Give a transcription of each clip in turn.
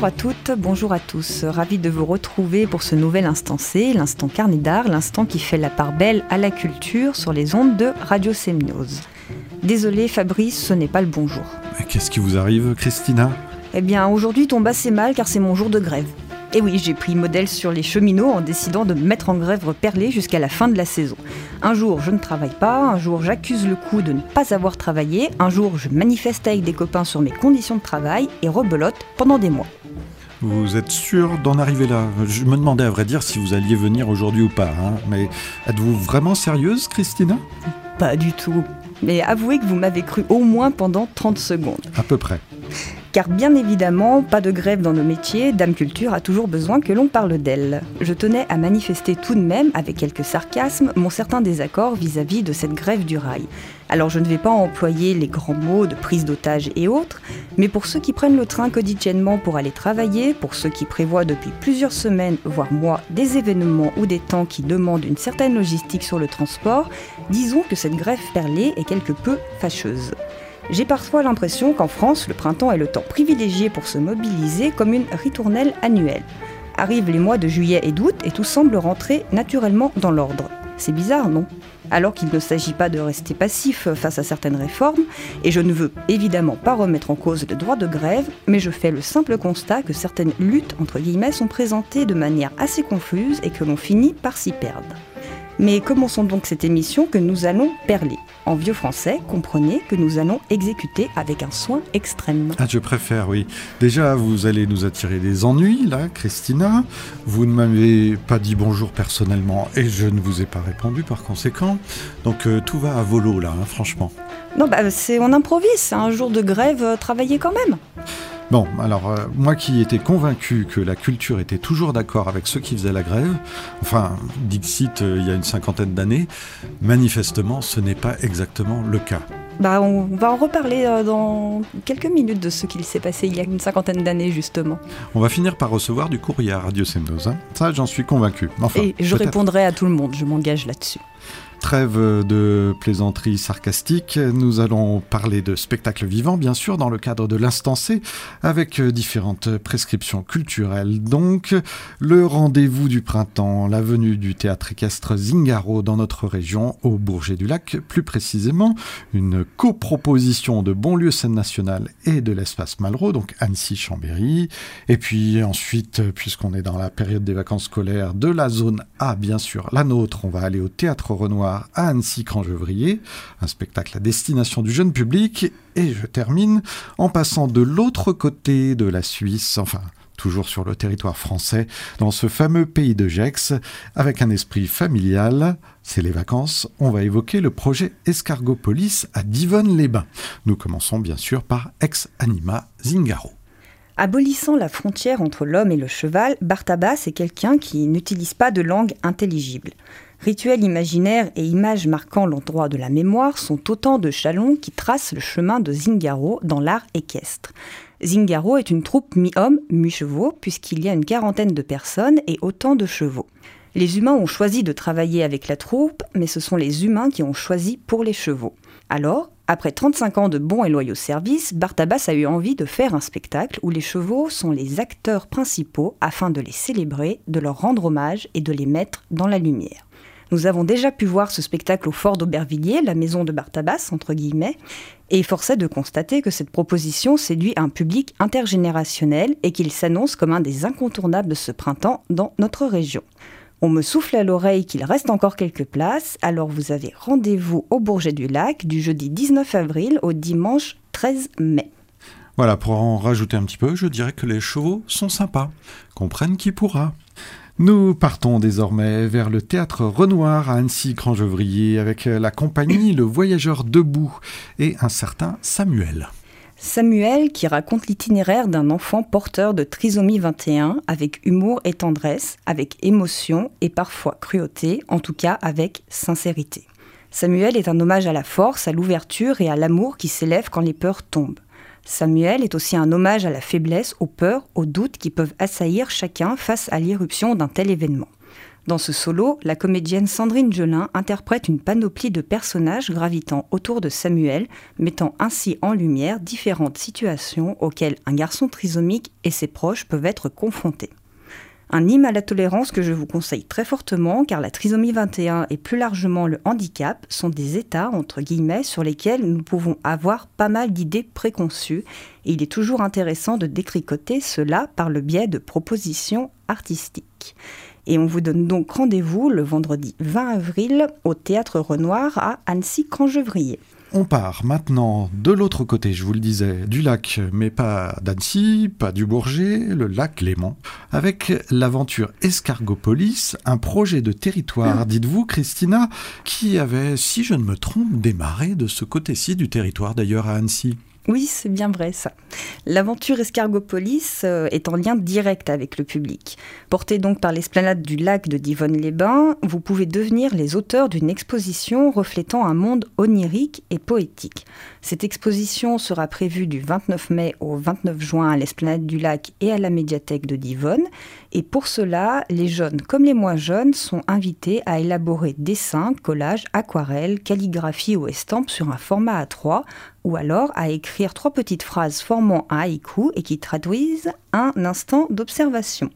Bonjour à toutes, bonjour à tous. Ravi de vous retrouver pour ce nouvel instant C, l'instant carnet d'art, l'instant qui fait la part belle à la culture sur les ondes de Radio Séminoz. Désolé Fabrice, ce n'est pas le bonjour. Qu'est-ce qui vous arrive, Christina? Eh bien, aujourd'hui tombe assez mal car c'est mon jour de grève. Et oui, j'ai pris modèle sur les cheminots en décidant de me mettre en grève perlée jusqu'à la fin de la saison. Un jour, je ne travaille pas, un jour, j'accuse le coup de ne pas avoir travaillé, un jour, je manifeste avec des copains sur mes conditions de travail et rebelote pendant des mois. Vous êtes sûr d'en arriver là Je me demandais à vrai dire si vous alliez venir aujourd'hui ou pas. Hein. Mais êtes-vous vraiment sérieuse, Christina? Pas du tout. Mais avouez que vous m'avez cru au moins pendant 30 secondes. À peu près. Car bien évidemment, pas de grève dans nos métiers, Dame Culture a toujours besoin que l'on parle d'elle. Je tenais à manifester tout de même, avec quelques sarcasmes, mon certain désaccord vis-à-vis de cette grève du rail. Alors je ne vais pas employer les grands mots de prise d'otage et autres, mais pour ceux qui prennent le train quotidiennement pour aller travailler, pour ceux qui prévoient depuis plusieurs semaines, voire mois, des événements ou des temps qui demandent une certaine logistique sur le transport, disons que cette grève perlée est quelque peu fâcheuse. J'ai parfois l'impression qu'en France, le printemps est le temps privilégié pour se mobiliser comme une ritournelle annuelle. Arrivent les mois de juillet et d'août et tout semble rentrer naturellement dans l'ordre. C'est bizarre, non? Alors qu'il ne s'agit pas de rester passif face à certaines réformes, et je ne veux évidemment pas remettre en cause le droit de grève, mais je fais le simple constat que certaines luttes, entre guillemets, sont présentées de manière assez confuse et que l'on finit par s'y perdre. Mais commençons donc cette émission que nous allons perler. En vieux français, comprenez que nous allons exécuter avec un soin extrême. Ah, je préfère, oui. Déjà, vous allez nous attirer des ennuis, là, Christina. Vous ne m'avez pas dit bonjour personnellement et je ne vous ai pas répondu par conséquent. Donc euh, tout va à volo, là, hein, franchement. Non, bah, c'est on improvise. C'est un jour de grève, euh, travailler quand même. Bon, alors euh, moi qui étais convaincu que la culture était toujours d'accord avec ceux qui faisaient la grève, enfin, Dixit euh, il y a une cinquantaine d'années, manifestement ce n'est pas exactement le cas. Bah, on va en reparler euh, dans quelques minutes de ce qu'il s'est passé il y a une cinquantaine d'années, justement. On va finir par recevoir du courrier à Radio Semnoz. Hein. Ça, j'en suis convaincu. Enfin, Et je répondrai à tout le monde, je m'engage là-dessus. Trêve de plaisanterie sarcastique, nous allons parler de spectacle vivant, bien sûr, dans le cadre de l'instant C, avec différentes prescriptions culturelles. Donc, le rendez-vous du printemps, la venue du théâtre équestre Zingaro dans notre région, au Bourget du Lac, plus précisément, une coproposition de Bonlieu Scène Nationale et de l'Espace Malraux, donc Annecy-Chambéry. Et puis ensuite, puisqu'on est dans la période des vacances scolaires, de la zone A, bien sûr, la nôtre, on va aller au théâtre Renoir à Annecy-Crangevrier, un spectacle à destination du jeune public. Et je termine en passant de l'autre côté de la Suisse, enfin toujours sur le territoire français, dans ce fameux pays de Gex, avec un esprit familial. C'est les vacances, on va évoquer le projet Escargopolis à Divonne-les-Bains. Nous commençons bien sûr par Ex Anima Zingaro. Abolissant la frontière entre l'homme et le cheval, Bartabas est quelqu'un qui n'utilise pas de langue intelligible. Rituels imaginaires et images marquant l'endroit de la mémoire sont autant de chalons qui tracent le chemin de Zingaro dans l'art équestre. Zingaro est une troupe mi-homme, mi-chevaux, puisqu'il y a une quarantaine de personnes et autant de chevaux. Les humains ont choisi de travailler avec la troupe, mais ce sont les humains qui ont choisi pour les chevaux. Alors, après 35 ans de bons et loyaux services, Bartabas a eu envie de faire un spectacle où les chevaux sont les acteurs principaux afin de les célébrer, de leur rendre hommage et de les mettre dans la lumière. Nous avons déjà pu voir ce spectacle au Fort d'Aubervilliers, la maison de Bartabas, entre guillemets, et force est de constater que cette proposition séduit un public intergénérationnel et qu'il s'annonce comme un des incontournables de ce printemps dans notre région. On me souffle à l'oreille qu'il reste encore quelques places, alors vous avez rendez-vous au Bourget du Lac du jeudi 19 avril au dimanche 13 mai. Voilà, pour en rajouter un petit peu, je dirais que les chevaux sont sympas. Comprenne qui pourra. Nous partons désormais vers le théâtre Renoir à Annecy-Crangevrier avec la compagnie Le Voyageur Debout et un certain Samuel. Samuel qui raconte l'itinéraire d'un enfant porteur de trisomie 21 avec humour et tendresse, avec émotion et parfois cruauté, en tout cas avec sincérité. Samuel est un hommage à la force, à l'ouverture et à l'amour qui s'élève quand les peurs tombent. Samuel est aussi un hommage à la faiblesse, aux peurs, aux doutes qui peuvent assaillir chacun face à l'irruption d'un tel événement. Dans ce solo, la comédienne Sandrine Gelin interprète une panoplie de personnages gravitant autour de Samuel, mettant ainsi en lumière différentes situations auxquelles un garçon trisomique et ses proches peuvent être confrontés. Un hymne à la tolérance que je vous conseille très fortement car la trisomie 21 et plus largement le handicap sont des états entre guillemets sur lesquels nous pouvons avoir pas mal d'idées préconçues et il est toujours intéressant de détricoter cela par le biais de propositions artistiques. Et on vous donne donc rendez-vous le vendredi 20 avril au Théâtre Renoir à Annecy-Cangevrier. On part maintenant de l'autre côté, je vous le disais, du lac, mais pas d'Annecy, pas du Bourget, le lac Léman, avec l'aventure Escargopolis, un projet de territoire, dites-vous, Christina, qui avait, si je ne me trompe, démarré de ce côté-ci du territoire d'ailleurs à Annecy. Oui, c'est bien vrai ça. L'aventure Escargopolis euh, est en lien direct avec le public. Porté donc par l'esplanade du lac de Divonne-les-Bains, vous pouvez devenir les auteurs d'une exposition reflétant un monde onirique et poétique. Cette exposition sera prévue du 29 mai au 29 juin à l'esplanade du lac et à la médiathèque de Divonne. Et pour cela, les jeunes comme les moins jeunes sont invités à élaborer dessins, collages, aquarelles, calligraphie ou estampes sur un format A3 ou alors à écrire trois petites phrases formant un haïku et qui traduisent un instant d'observation.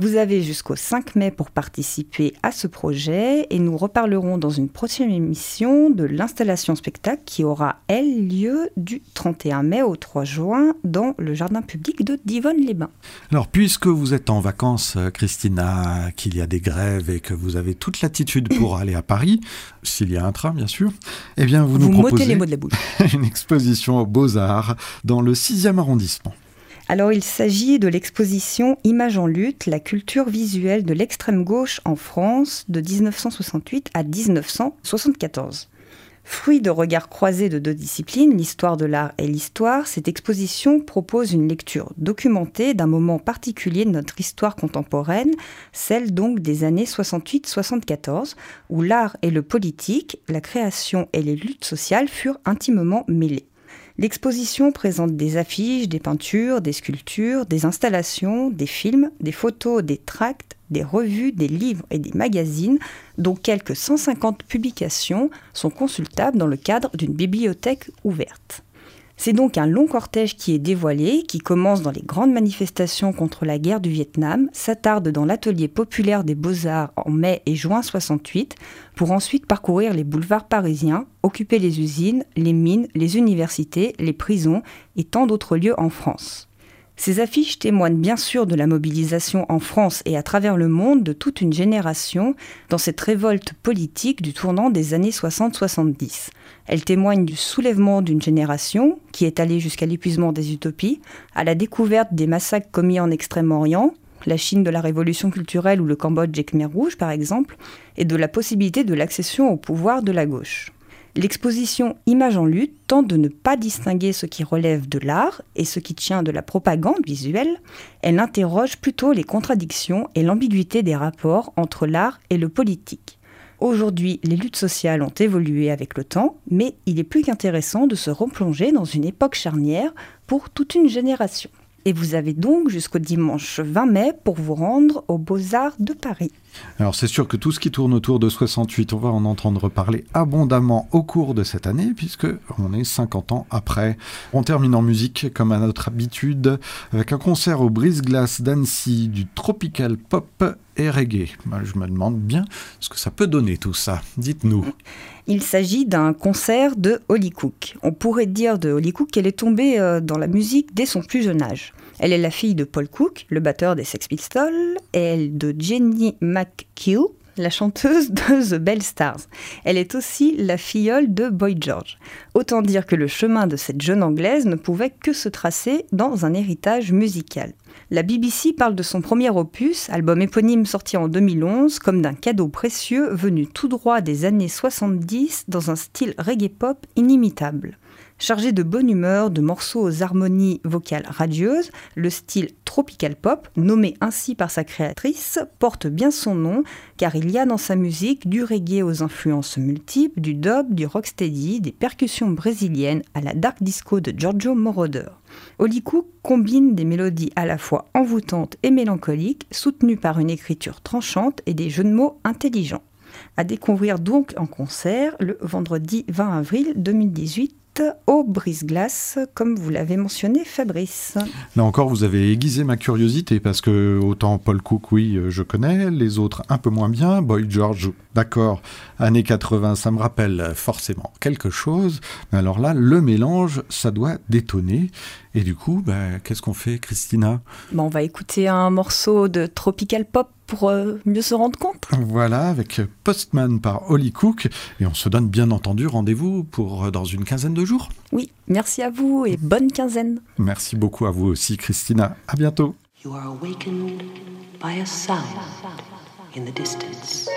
Vous avez jusqu'au 5 mai pour participer à ce projet et nous reparlerons dans une prochaine émission de l'installation spectacle qui aura, elle, lieu du 31 mai au 3 juin dans le jardin public de Divonne-les-Bains. Alors, puisque vous êtes en vacances, Christina, qu'il y a des grèves et que vous avez toute l'attitude pour aller à Paris, s'il y a un train, bien sûr, eh bien, vous, nous proposez les mots de la bouche. une exposition aux Beaux-Arts dans le 6e arrondissement. Alors il s'agit de l'exposition Images en lutte, la culture visuelle de l'extrême gauche en France de 1968 à 1974. Fruit de regards croisés de deux disciplines, l'histoire de l'art et l'histoire, cette exposition propose une lecture documentée d'un moment particulier de notre histoire contemporaine, celle donc des années 68-74, où l'art et le politique, la création et les luttes sociales furent intimement mêlés. L'exposition présente des affiches, des peintures, des sculptures, des installations, des films, des photos, des tracts, des revues, des livres et des magazines, dont quelques 150 publications sont consultables dans le cadre d'une bibliothèque ouverte. C'est donc un long cortège qui est dévoilé, qui commence dans les grandes manifestations contre la guerre du Vietnam, s'attarde dans l'atelier populaire des beaux-arts en mai et juin 68, pour ensuite parcourir les boulevards parisiens, occuper les usines, les mines, les universités, les prisons et tant d'autres lieux en France. Ces affiches témoignent bien sûr de la mobilisation en France et à travers le monde de toute une génération dans cette révolte politique du tournant des années 60-70. Elles témoignent du soulèvement d'une génération qui est allée jusqu'à l'épuisement des utopies, à la découverte des massacres commis en Extrême-Orient, la Chine de la révolution culturelle ou le Cambodge des Khmer rouges par exemple, et de la possibilité de l'accession au pouvoir de la gauche. L'exposition Images en lutte tente de ne pas distinguer ce qui relève de l'art et ce qui tient de la propagande visuelle. Elle interroge plutôt les contradictions et l'ambiguïté des rapports entre l'art et le politique. Aujourd'hui, les luttes sociales ont évolué avec le temps, mais il est plus qu'intéressant de se replonger dans une époque charnière pour toute une génération. Et vous avez donc jusqu'au dimanche 20 mai pour vous rendre aux Beaux-Arts de Paris. Alors c'est sûr que tout ce qui tourne autour de 68, on va en entendre parler abondamment au cours de cette année, puisque on est 50 ans après. On termine en musique, comme à notre habitude, avec un concert au Brise-Glace d'Annecy du tropical pop et reggae. Je me demande bien ce que ça peut donner tout ça. Dites-nous. Il s'agit d'un concert de Holly Cook. On pourrait dire de Holly Cook qu'elle est tombée euh, dans la musique dès son plus jeune âge. Elle est la fille de Paul Cook, le batteur des Sex Pistols, et elle de Jenny McHugh, la chanteuse de The Bell Stars. Elle est aussi la filleule de Boy George. Autant dire que le chemin de cette jeune Anglaise ne pouvait que se tracer dans un héritage musical. La BBC parle de son premier opus, album éponyme sorti en 2011, comme d'un cadeau précieux venu tout droit des années 70 dans un style reggae pop inimitable. Chargé de bonne humeur, de morceaux aux harmonies vocales radieuses, le style tropical pop, nommé ainsi par sa créatrice, porte bien son nom car il y a dans sa musique du reggae aux influences multiples, du dub, du rocksteady, des percussions brésiliennes à la dark disco de Giorgio Moroder. Olikou combine des mélodies à la fois envoûtantes et mélancoliques, soutenues par une écriture tranchante et des jeux de mots intelligents. À découvrir donc en concert le vendredi 20 avril 2018 au brise-glace, comme vous l'avez mentionné, Fabrice. Là encore, vous avez aiguisé ma curiosité parce que autant Paul Cook, oui, euh, je connais, les autres un peu moins bien. Boy George, d'accord, années 80, ça me rappelle forcément quelque chose. Mais alors là, le mélange, ça doit détonner. Et du coup, bah, qu'est-ce qu'on fait, Christina? Bon, On va écouter un morceau de tropical pop pour euh, mieux se rendre compte. Voilà, avec Postman par Holly Cook. Et on se donne bien entendu rendez-vous pour euh, dans une quinzaine de jours. Oui, merci à vous et bonne quinzaine. Merci beaucoup à vous aussi, Christina. À bientôt. You are awakened by a sound in the distance.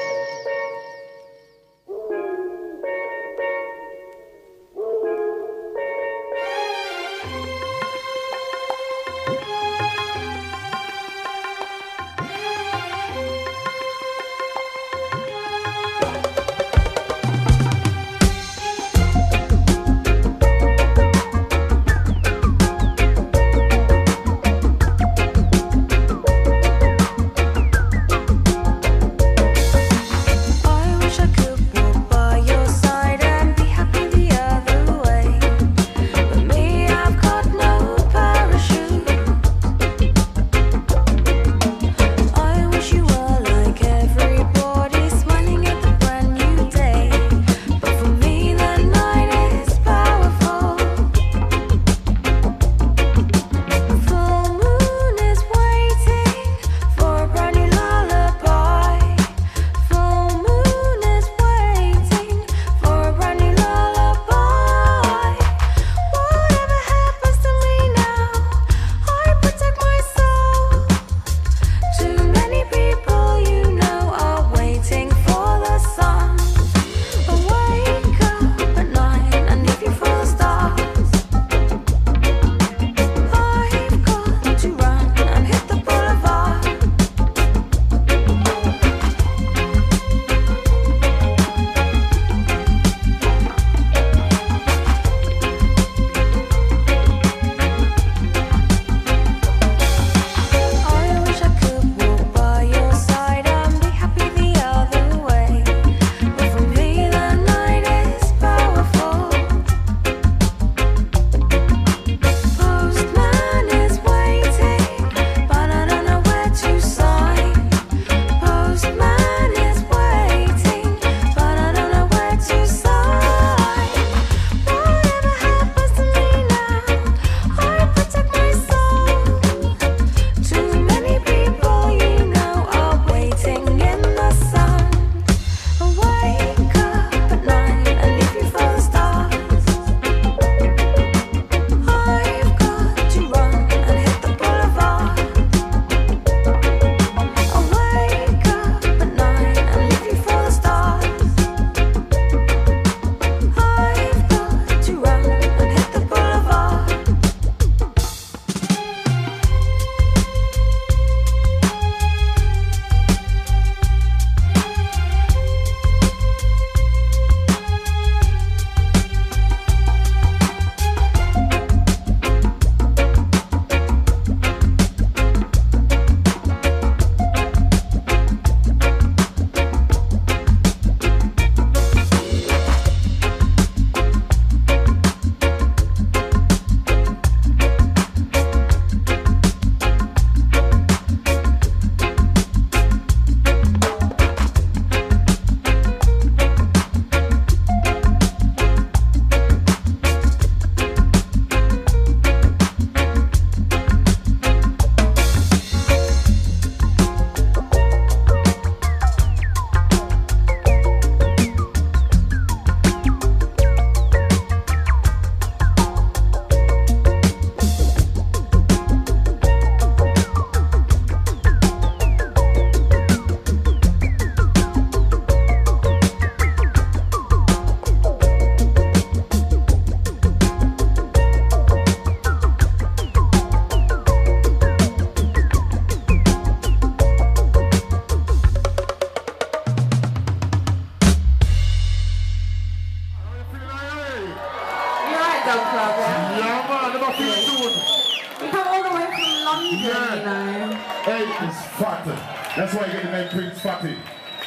That's why you get the name Prince Fatty.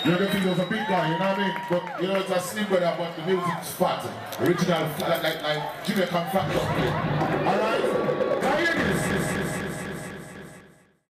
You know, the thing was a big guy, you know what I mean? But, you know, it's a slim brother, but the music's fat. Original, like, like, like Jamaican fat. Alright?